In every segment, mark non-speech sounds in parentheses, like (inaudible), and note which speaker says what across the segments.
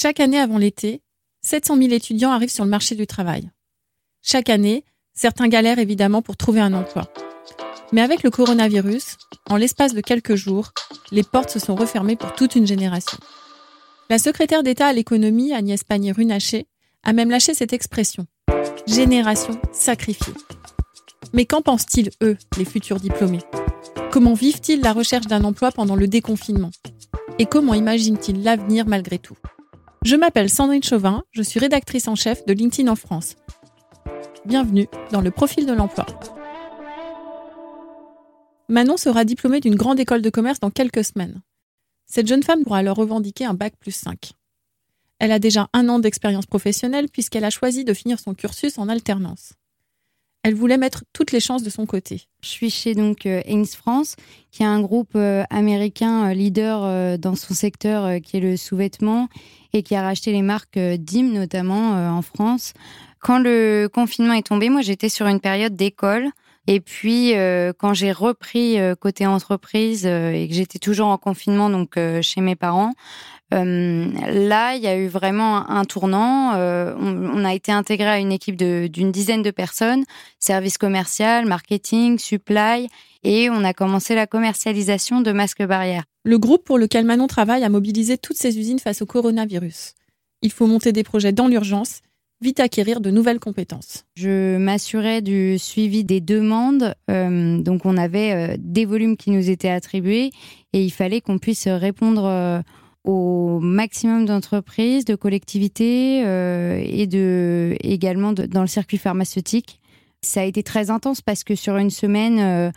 Speaker 1: Chaque année avant l'été, 700 000 étudiants arrivent sur le marché du travail. Chaque année, certains galèrent évidemment pour trouver un emploi. Mais avec le coronavirus, en l'espace de quelques jours, les portes se sont refermées pour toute une génération. La secrétaire d'État à l'économie, Agnès Pannier-Runacher, a même lâché cette expression. Génération sacrifiée. Mais qu'en pensent-ils, eux, les futurs diplômés? Comment vivent-ils la recherche d'un emploi pendant le déconfinement? Et comment imaginent-ils l'avenir malgré tout? Je m'appelle Sandrine Chauvin, je suis rédactrice en chef de LinkedIn en France. Bienvenue dans le profil de l'emploi. Manon sera diplômée d'une grande école de commerce dans quelques semaines. Cette jeune femme pourra alors revendiquer un bac plus 5. Elle a déjà un an d'expérience professionnelle puisqu'elle a choisi de finir son cursus en alternance. Elle voulait mettre toutes les chances de son côté.
Speaker 2: Je suis chez donc euh, France, qui est un groupe euh, américain euh, leader dans son secteur qui est le sous-vêtement et qui a racheté les marques DIM notamment en France. Quand le confinement est tombé, moi j'étais sur une période d'école. Et puis quand j'ai repris côté entreprise et que j'étais toujours en confinement donc chez mes parents, euh, là, il y a eu vraiment un tournant. Euh, on, a été intégré à une équipe d'une dizaine de personnes, service commercial, marketing, supply, et on a commencé la commercialisation de masques barrières.
Speaker 1: Le groupe pour lequel Manon travaille a mobilisé toutes ses usines face au coronavirus. Il faut monter des projets dans l'urgence, vite acquérir de nouvelles compétences.
Speaker 2: Je m'assurais du suivi des demandes. Euh, donc, on avait des volumes qui nous étaient attribués et il fallait qu'on puisse répondre au maximum d'entreprises, de collectivités euh, et de, également dans le circuit pharmaceutique. Ça a été très intense parce que sur une semaine, euh,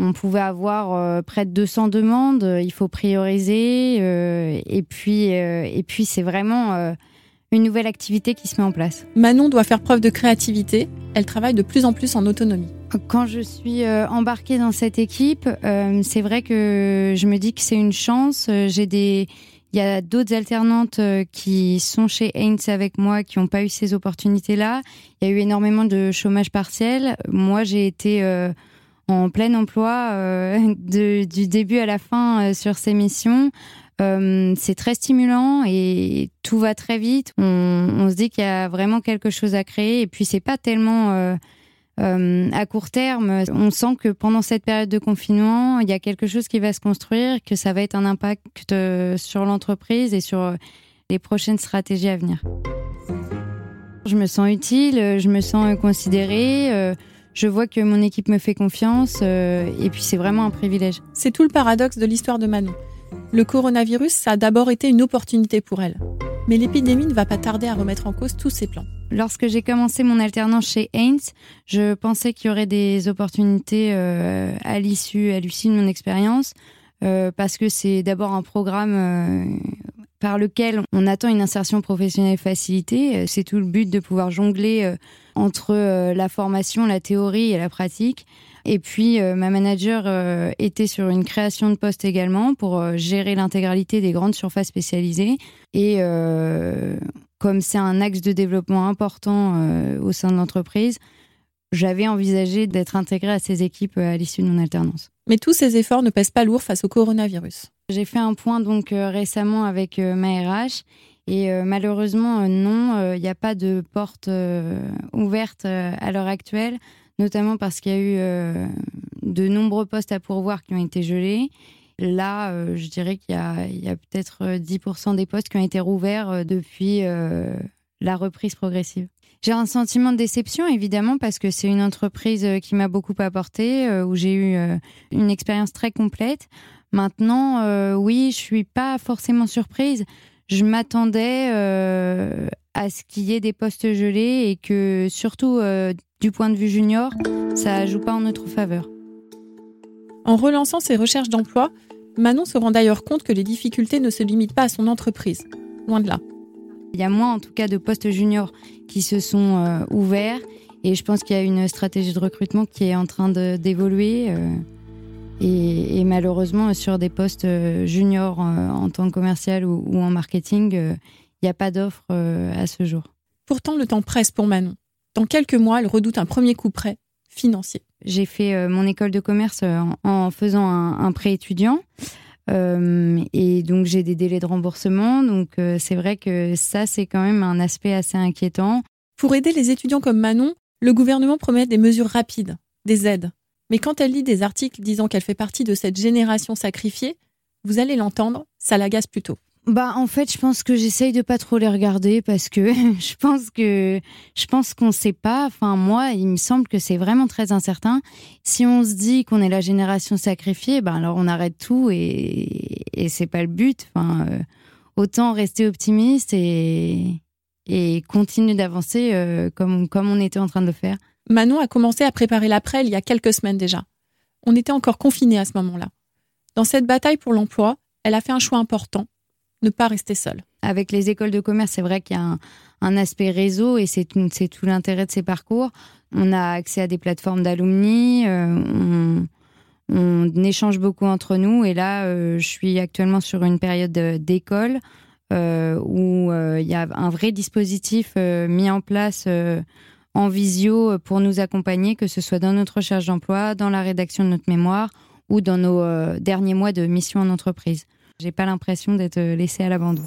Speaker 2: on pouvait avoir euh, près de 200 demandes. Il faut prioriser et puis, et puis c'est vraiment une nouvelle activité qui se met en place.
Speaker 1: Manon doit faire preuve de créativité. Elle travaille de plus en plus en autonomie.
Speaker 2: Quand je suis embarquée dans cette équipe, c'est vrai que je me dis que c'est une chance. J'ai des il y a d'autres alternantes euh, qui sont chez Haynes avec moi qui n'ont pas eu ces opportunités-là. Il y a eu énormément de chômage partiel. Moi, j'ai été euh, en plein emploi euh, (laughs) du début à la fin sur ces missions. c'est très stimulant et tout va très vite. On, on se dit qu'il y a vraiment quelque chose à créer et puis c'est pas tellement euh, à court terme, on sent que pendant cette période de confinement, il y a quelque chose qui va se construire, que ça va être un impact euh, sur l'entreprise et sur euh, les prochaines stratégies à venir. Je me sens utile, je me sens considérée, je vois que mon équipe me fait confiance et puis c'est vraiment un privilège.
Speaker 1: C'est tout le paradoxe de l'histoire de Manon. Le coronavirus, ça a d'abord été une opportunité pour elle. Mais l'épidémie ne va pas tarder à remettre en cause tous ses plans.
Speaker 2: Lorsque j'ai commencé mon alternance chez Haynes, je pensais qu'il y aurait des opportunités euh, à l'issue, à l'issue de mon expérience, euh, parce que c'est d'abord un programme euh, par lequel on attend une insertion professionnelle facilitée. C'est tout le but de pouvoir jongler entre la formation, la théorie et la pratique. Et puis, ma manager était sur une création de poste également pour gérer l'intégralité des grandes surfaces spécialisées. Et comme c'est un axe de développement important euh, au sein de l'entreprise, j'avais envisagé d'être intégrée à ces équipes euh, à l'issue de mon alternance.
Speaker 1: Mais tous ces efforts ne pèsent pas lourd face au coronavirus.
Speaker 2: J'ai fait un point donc euh, récemment avec ma RH et malheureusement non, il n'y a pas de porte ouverte à l'heure actuelle, notamment parce qu'il y a eu de nombreux postes à pourvoir qui ont été gelés Là, euh, je dirais qu'il y a, peut-être 10% euh, des postes qui ont été rouverts euh, depuis la reprise progressive. J'ai un sentiment de déception, évidemment, parce que c'est une entreprise qui m'a beaucoup apporté, où j'ai eu une expérience très complète. Maintenant, oui, je suis pas forcément surprise. Je m'attendais à ce qu'il y ait des postes gelés et que, surtout du point de vue junior, ça joue pas en notre faveur.
Speaker 1: En relançant ses recherches d'emploi, Manon se rend d'ailleurs compte que les difficultés ne se limitent pas à son entreprise. Loin de là.
Speaker 2: Il y a moins en tout cas de postes juniors qui se sont euh, ouverts et je pense qu'il y a une stratégie de recrutement qui est en train d'évoluer. Euh, et, malheureusement, sur des postes euh, juniors en tant que commercial ou, ou en marketing, il n'y a pas d'offre à ce jour.
Speaker 1: Pourtant, le temps presse pour Manon. Dans quelques mois, elle redoute un premier coup près financier.
Speaker 2: J'ai fait mon école de commerce en, faisant un, un prêt étudiant. et donc j'ai des délais de remboursement. Donc c'est vrai que ça, c'est quand même un aspect assez inquiétant.
Speaker 1: Pour aider les étudiants comme Manon, le gouvernement promet des mesures rapides, des aides. Mais quand elle lit des articles disant qu'elle fait partie de cette génération sacrifiée, vous allez l'entendre, ça l'agace plutôt.
Speaker 2: Bah en fait, je pense que j'essaye de pas trop les regarder parce que (laughs) je pense que je pense qu'on sait pas. Enfin moi, il me semble que c'est vraiment très incertain. Si on se dit qu'on est la génération sacrifiée, ben alors on arrête tout et et c'est pas le but. Enfin euh, autant rester optimiste et et continuer d'avancer euh, comme comme on était en train de le faire.
Speaker 1: Manon a commencé à préparer l'après il y a quelques semaines déjà. On était encore confinés à ce moment-là. Dans cette bataille pour l'emploi, elle a fait un choix important ne pas rester seule.
Speaker 2: Avec les écoles de commerce, c'est vrai qu'il y a un, aspect réseau et c'est tout, l'intérêt de ces parcours. On a accès à des plateformes d'alumni, euh, on, échange beaucoup entre nous et là, euh, je suis actuellement sur une période d'école euh, où il y a un vrai dispositif mis en place en visio pour nous accompagner, que ce soit dans notre recherche d'emploi, dans la rédaction de notre mémoire ou dans nos derniers mois de mission en entreprise. J'ai pas l'impression d'être laissée à l'abandon.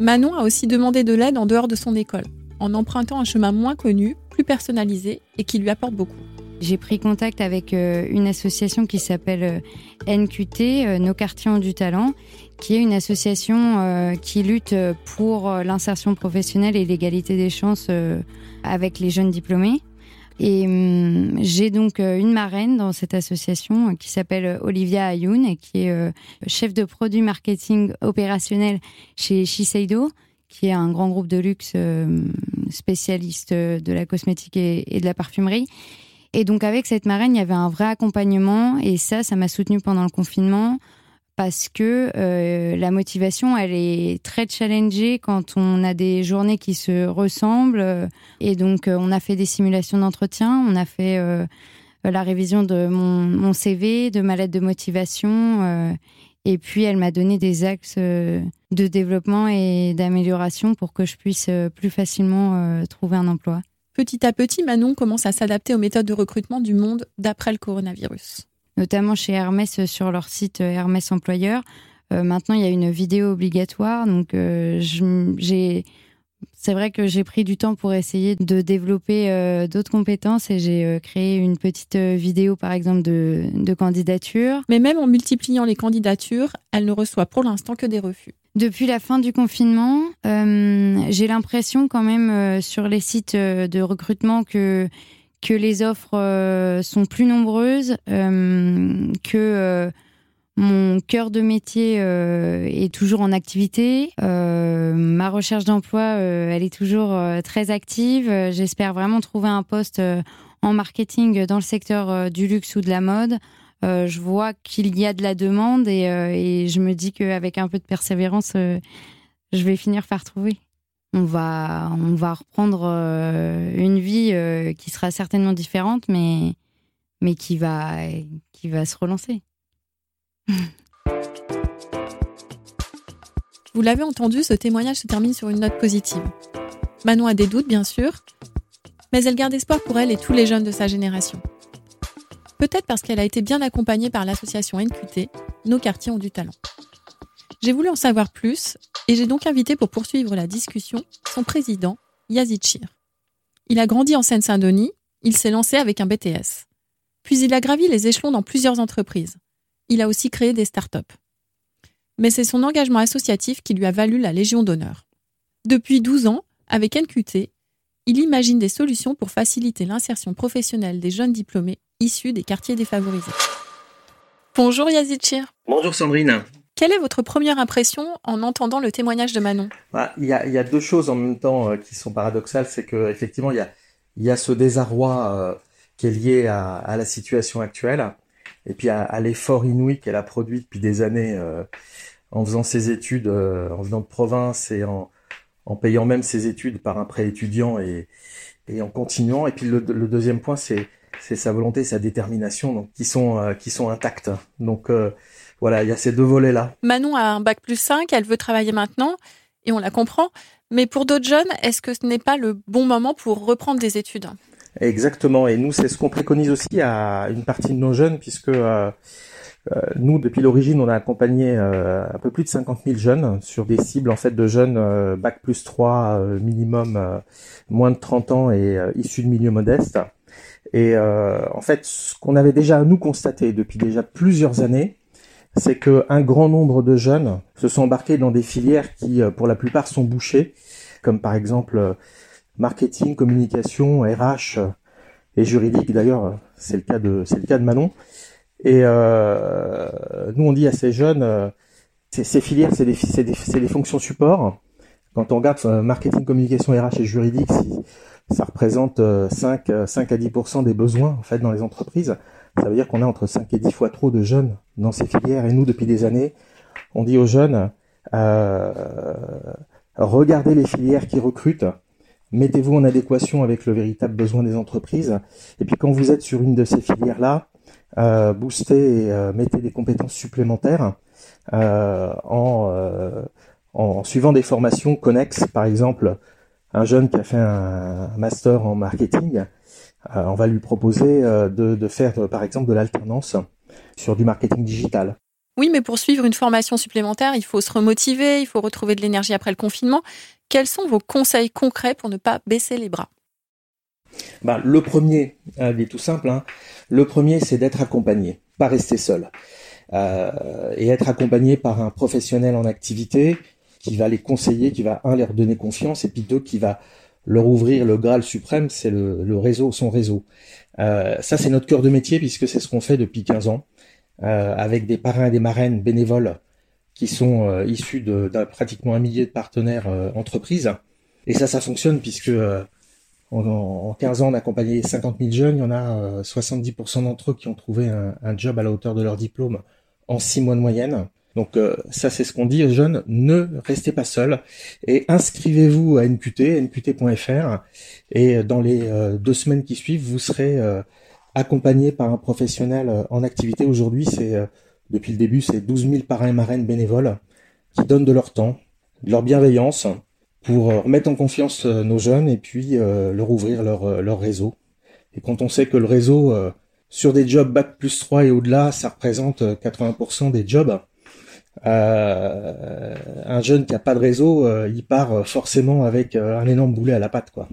Speaker 1: Manon a aussi demandé de l'aide en dehors de son école, en empruntant un chemin moins connu, plus personnalisé et qui lui apporte beaucoup.
Speaker 2: J'ai pris contact avec euh, une association qui s'appelle euh, NQT, euh, Nos quartiers ont du talent, qui est une association qui lutte pour l'insertion professionnelle et l'égalité des chances avec les jeunes diplômés. Et hum, j'ai donc une marraine dans cette association qui s'appelle Olivia Ayoun qui est chef de produit marketing opérationnel chez Shiseido, qui est un grand groupe de luxe spécialiste de la cosmétique et de la parfumerie. Et donc avec cette marraine, il y avait un vrai accompagnement et ça, ça m'a soutenu pendant le confinement parce que euh, la motivation, elle est très challengée quand on a des journées qui se ressemblent. Et donc, euh, on a fait des simulations d'entretien, on a fait euh, la révision de mon, CV, de ma lettre de motivation. et puis, elle m'a donné des axes de développement et d'amélioration pour que je puisse plus facilement trouver un emploi.
Speaker 1: Petit à petit, Manon commence à s'adapter aux méthodes de recrutement du monde d'après le coronavirus
Speaker 2: notamment chez Hermès euh, sur leur site euh, Hermès Employeur. Euh, maintenant, il y a une vidéo obligatoire, donc j'ai c'est vrai que j'ai pris du temps pour essayer de développer d'autres compétences et j'ai créé une petite vidéo, par exemple, de, de, candidature.
Speaker 1: Mais même en multipliant les candidatures, elle ne reçoit pour l'instant que des refus.
Speaker 2: Depuis la fin du confinement, j'ai l'impression quand même sur les sites de recrutement que que les offres euh, sont plus nombreuses, euh, que euh, mon cœur de métier est toujours en activité. ma recherche d'emploi, elle est toujours très active. J'espère vraiment trouver un poste en marketing dans le secteur du luxe ou de la mode. Je vois qu'il y a de la demande et, et je me dis qu'avec un peu de persévérance, je vais finir par trouver on va, on va reprendre euh, une vie euh, qui sera certainement différente, mais, mais qui, va, qui va se relancer. (laughs)
Speaker 1: Vous l'avez entendu, ce témoignage se termine sur une note positive. Manon a des doutes, bien sûr, mais elle garde espoir pour elle et tous les jeunes de sa génération. Peut-être parce qu'elle a été bien accompagnée par l'association NQT, Nos quartiers ont du talent. J'ai voulu en savoir plus et j'ai donc invité pour poursuivre la discussion son président, Yazid Chir. Il a grandi en Seine-Saint-Denis, il s'est lancé avec un BTS. Puis il a gravi les échelons dans plusieurs entreprises. Il a aussi créé des start-up. Mais c'est son engagement associatif qui lui a valu la Légion d'honneur. Depuis 12 ans, avec NQT, il imagine des solutions pour faciliter l'insertion professionnelle des jeunes diplômés issus des quartiers défavorisés. Bonjour Yazid Chir.
Speaker 3: Bonjour Sandrine.
Speaker 1: Quelle est votre première impression en entendant le témoignage de Manon?
Speaker 3: Bah, il, y a, deux choses en même temps euh, qui sont paradoxales. C'est qu'effectivement, il y a, ce désarroi euh, qui est lié à, la situation actuelle et puis à, l'effort inouï qu'elle a produit depuis des années euh, en faisant ses études, en venant de province et en, payant même ses études par un prêt étudiant et, en continuant. Et puis le, deuxième point, c'est sa volonté, sa détermination, qui sont qui sont intactes. Donc voilà, il y a ces deux volets-là.
Speaker 1: Manon a un bac plus 5, elle veut travailler maintenant, et on la comprend. Mais pour d'autres jeunes, est-ce que ce n'est pas le bon moment pour reprendre des études?
Speaker 3: Exactement, et nous, c'est ce qu'on préconise aussi à une partie de nos jeunes, puisque euh, Euh, nous, depuis l'origine, on a accompagné euh, un peu plus de 50 000 jeunes sur des cibles en fait de jeunes euh, bac plus 3 minimum, moins de 30 ans et issus de milieux modestes. Et en fait, ce qu'on avait déjà nous constaté depuis déjà plusieurs années, c'est que un grand nombre de jeunes se sont embarqués dans des filières qui, pour la plupart, sont bouchées, comme par exemple marketing, communication, RH et juridique. D'ailleurs, c'est le cas de c'est le cas de Manon. Et euh, nous, on dit à ces jeunes, euh, ces filières, c'est des, des, des, fonctions support. Quand on regarde euh, marketing, communication, RH et juridique, ça représente 5, 5 à 10% des besoins en fait dans les entreprises. Ça veut dire qu'on a entre 5 et 10 fois trop de jeunes dans ces filières. Et nous, depuis des années, on dit aux jeunes, euh, regardez les filières qui recrutent, mettez-vous en adéquation avec le véritable besoin des entreprises. Et puis quand vous êtes sur une de ces filières-là, euh, booster et euh, mettez des compétences supplémentaires euh, en, euh, en suivant des formations connexes. Par exemple, un jeune qui a fait un master en marketing, on va lui proposer de, de faire par exemple de l'alternance sur du marketing digital.
Speaker 1: Oui, mais pour suivre une formation supplémentaire, il faut se remotiver, il faut retrouver de l'énergie après le confinement. Quels sont vos conseils concrets pour ne pas baisser les bras?
Speaker 3: Bah, Le premier, il est tout simple. Hein. Le premier, c'est d'être accompagné, pas rester seul. Euh, et être accompagné par un professionnel en activité qui va les conseiller, qui va, un, leur donner confiance, et puis deux, qui va leur ouvrir le Graal suprême, c'est le, réseau, son réseau. Euh, ça, c'est notre cœur de métier, puisque c'est ce qu'on fait depuis 15 ans, euh, avec des parrains et des marraines bénévoles qui sont issus d'un pratiquement un millier de partenaires entreprises. Et ça, ça fonctionne puisque en, 15 ans, on a accompagné 50 000 jeunes. Il y en a 70% euh, d'entre eux qui ont trouvé un, job à la hauteur de leur diplôme en 6 mois de moyenne. Donc euh, ça, c'est ce qu'on dit aux jeunes. Ne restez pas seuls et inscrivez-vous à NQT, nqt.fr. Et dans les euh, deux semaines qui suivent, vous serez accompagné par un professionnel en activité. Aujourd'hui, c'est depuis le début, c'est 12 000 parrains marraines bénévoles qui donnent de leur temps, de leur bienveillance pour euh, remettre en confiance euh, nos jeunes et puis euh, leur ouvrir leur, leur réseau. Et quand on sait que le réseau, sur des jobs bac plus 3 et au-delà, ça représente 80% des jobs, euh, un jeune qui a pas de réseau, il part forcément avec un énorme boulet à la patte, quoi.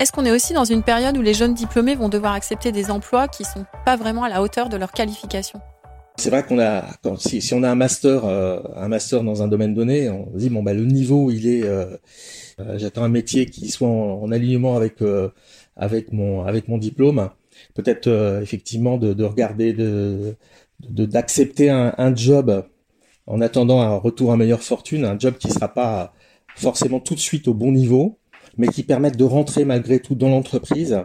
Speaker 1: Est-ce qu'on est aussi dans une période où les jeunes diplômés vont devoir accepter des emplois qui sont pas vraiment à la hauteur de leur qualification
Speaker 3: c'est vrai qu'on a, si, si, on a un master, euh, un master dans un domaine donné, on dit bon bah le niveau il est, euh, euh, j'attends un métier qui soit en, alignement avec avec mon avec mon diplôme. Peut-être effectivement de, de, regarder de d'accepter un, un, job en attendant un retour à meilleure fortune, un job qui sera pas forcément tout de suite au bon niveau, mais qui permette de rentrer malgré tout dans l'entreprise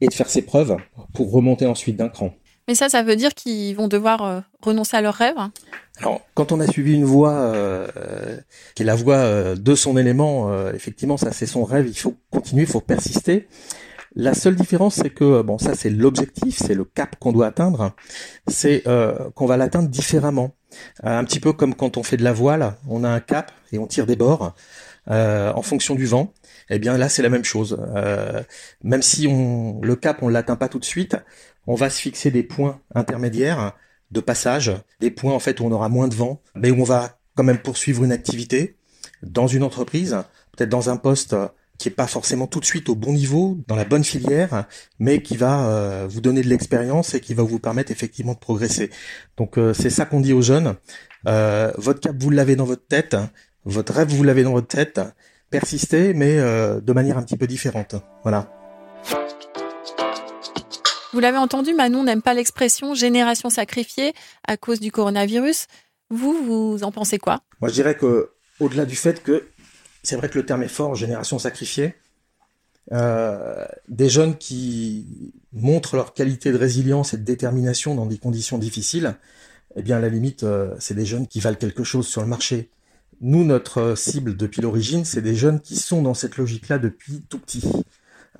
Speaker 3: et de faire ses preuves pour remonter ensuite d'un cran.
Speaker 1: Mais ça, ça veut dire qu'ils vont devoir euh, renoncer à leurs rêves
Speaker 3: Alors, quand on a suivi une voie euh, qui est la voie euh, de son élément, effectivement, ça c'est son rêve, il faut continuer, il faut persister. La seule différence, c'est que, bon, ça c'est l'objectif, c'est le cap qu'on doit atteindre, c'est qu'on va l'atteindre différemment. un petit peu comme quand on fait de la voile, on a un cap et on tire des bords en fonction du vent. Eh bien là, c'est la même chose. même si on, le cap, on l'atteint pas tout de suite, on va se fixer des points intermédiaires de passage, des points en fait où on aura moins de vent, mais où on va quand même poursuivre une activité dans une entreprise, peut-être dans un poste qui est pas forcément tout de suite au bon niveau, dans la bonne filière, mais qui va euh, vous donner de l'expérience et qui va vous permettre effectivement de progresser. Donc euh, c'est ça qu'on dit aux jeunes. Euh, votre cap vous l'avez dans votre tête, votre rêve vous l'avez dans votre tête. Persistez, mais de manière un petit peu différente. Voilà.
Speaker 1: Vous l'avez entendu, Manon n'aime pas l'expression génération sacrifiée à cause du coronavirus. Vous, vous en pensez quoi?
Speaker 3: Moi, je dirais que, au-delà du fait que c'est vrai que le terme est fort, génération sacrifiée, euh, des jeunes qui montrent leur qualité de résilience et de détermination dans des conditions difficiles, eh bien, à la limite, euh, c'est des jeunes qui valent quelque chose sur le marché. Nous, notre cible depuis l'origine, c'est des jeunes qui sont dans cette logique-là depuis tout petit.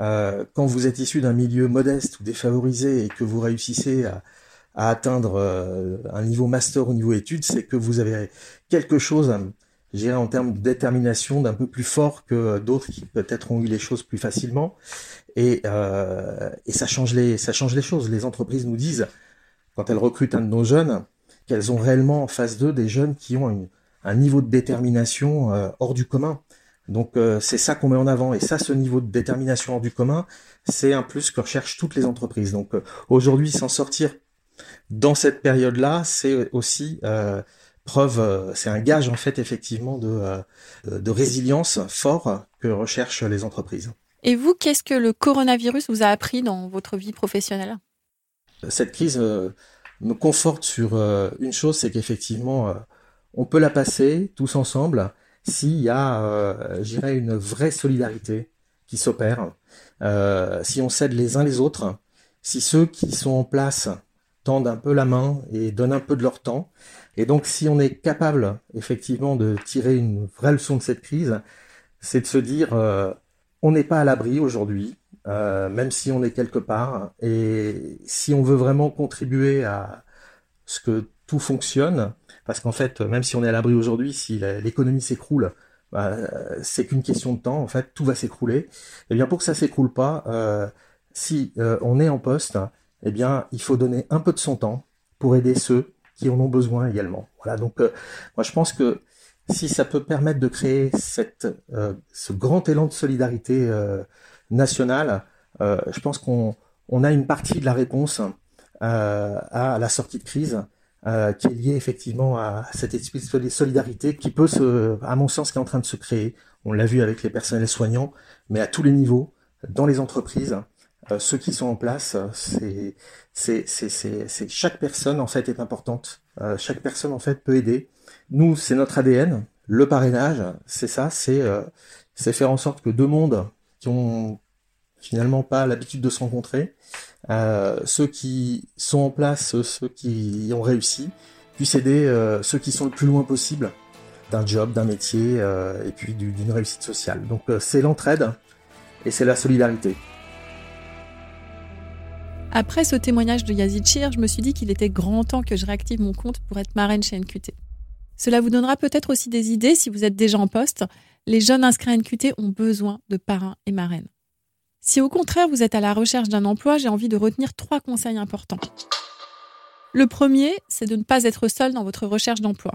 Speaker 3: Euh, quand vous êtes issu d'un milieu modeste ou défavorisé et que vous réussissez à, atteindre euh, un niveau master au niveau études, c'est que vous avez quelque chose je en termes de détermination d'un peu plus fort que d'autres qui peut-être ont eu les choses plus facilement. Et, euh, et ça change les ça change les choses. Les entreprises nous disent quand elles recrutent un de nos jeunes qu'elles ont réellement en face d'eux des jeunes qui ont un niveau de détermination euh, hors du commun. Donc euh, c'est ça qu'on met en avant et ça ce niveau de détermination hors du commun, c'est un plus que recherchent toutes les entreprises. Donc euh, aujourd'hui s'en sortir dans cette période-là, c'est aussi preuve, c'est un gage en fait effectivement de, de résilience fort que recherchent les entreprises.
Speaker 1: Et vous, qu'est-ce que le coronavirus vous a appris dans votre vie professionnelle?
Speaker 3: Cette crise me conforte sur une chose, c'est qu'effectivement on peut la passer tous ensemble s'il y a, euh, j'irais, une vraie solidarité qui s'opère, euh, si on s'aide les uns les autres, si ceux qui sont en place tendent un peu la main et donnent un peu de leur temps, et donc si on est capable effectivement de tirer une vraie leçon de cette crise, c'est de se dire euh, on n'est pas à l'abri aujourd'hui, euh, même si on est quelque part, et si on veut vraiment contribuer à ce que tout fonctionne, parce qu'en fait, même si on est à l'abri aujourd'hui, si l'économie s'écroule, bah, c'est qu'une question de temps. En fait, tout va s'écrouler. Et eh bien, pour que ça s'écroule pas, euh, si euh, on est en poste, eh bien, il faut donner un peu de son temps pour aider ceux qui en ont besoin également. Voilà. Donc, euh, moi, je pense que si ça peut permettre de créer cette, ce grand élan de solidarité nationale, je pense qu'on on a une partie de la réponse à la sortie de crise euh, qui est lié effectivement à cette de solidarité qui peut se, à mon sens, qui est en train de se créer. On l'a vu avec les personnels soignants, mais à tous les niveaux, dans les entreprises, euh, ceux qui sont en place, c'est, chaque personne en fait est importante. Euh, chaque personne en fait peut aider. Nous, c'est notre ADN. Le parrainage, c'est ça, c'est, euh, c'est faire en sorte que deux mondes qui ont finalement pas l'habitude de se rencontrer, euh, ceux qui sont en place, ceux qui ont réussi, puissent aider euh, ceux qui sont le plus loin possible d'un job, d'un métier euh, et puis d'une réussite sociale. Donc c'est l'entraide et c'est la solidarité.
Speaker 1: Après ce témoignage de Yazid Chir, je me suis dit qu'il était grand temps que je réactive mon compte pour être marraine chez NQT. Cela vous donnera peut-être aussi des idées si vous êtes déjà en poste. Les jeunes inscrits à NQT ont besoin de parrains et marraines. Si au contraire vous êtes à la recherche d'un emploi, j'ai envie de retenir trois conseils importants. Le premier, c'est de ne pas être seul dans votre recherche d'emploi.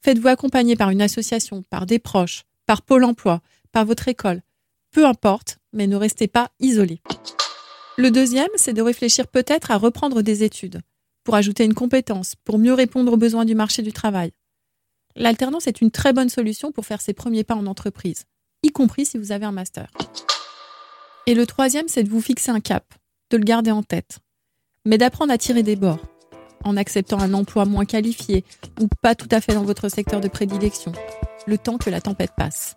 Speaker 1: Faites-vous accompagner par une association, par des proches, par Pôle emploi, par votre école. Peu importe, mais ne restez pas isolé. Le deuxième, c'est de réfléchir peut-être à reprendre des études, pour ajouter une compétence, pour mieux répondre aux besoins du marché du travail. L'alternance est une très bonne solution pour faire ses premiers pas en entreprise, y compris si vous avez un master. Et le troisième, c'est de vous fixer un cap, de le garder en tête, mais d'apprendre à tirer des bords, en acceptant un emploi moins qualifié ou pas tout à fait dans votre secteur de prédilection, le temps que la tempête passe.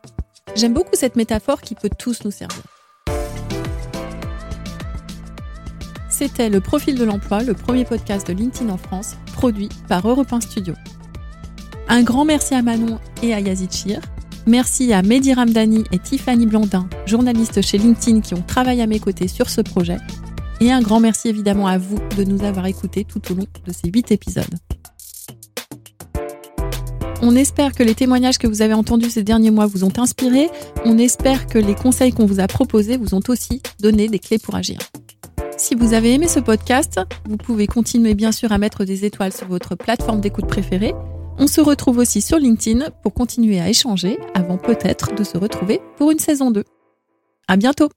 Speaker 1: J'aime beaucoup cette métaphore qui peut tous nous servir. C'était le Profil de l'emploi, le premier podcast de LinkedIn en France, produit par Europe 1 Studio. Un grand merci à Manon et à Yazid Chir. Merci à Mehdi Ramdani et Tiffany Blandin, journalistes chez LinkedIn qui ont travaillé à mes côtés sur ce projet. Et un grand merci évidemment à vous de nous avoir écoutés tout au long de ces huit épisodes. On espère que les témoignages que vous avez entendus ces derniers mois vous ont inspiré. On espère que les conseils qu'on vous a proposés vous ont aussi donné des clés pour agir. Si vous avez aimé ce podcast, vous pouvez continuer bien sûr à mettre des étoiles sur votre plateforme d'écoute préférée on se retrouve aussi sur LinkedIn pour continuer à échanger avant peut-être de se retrouver pour une saison 2. À bientôt!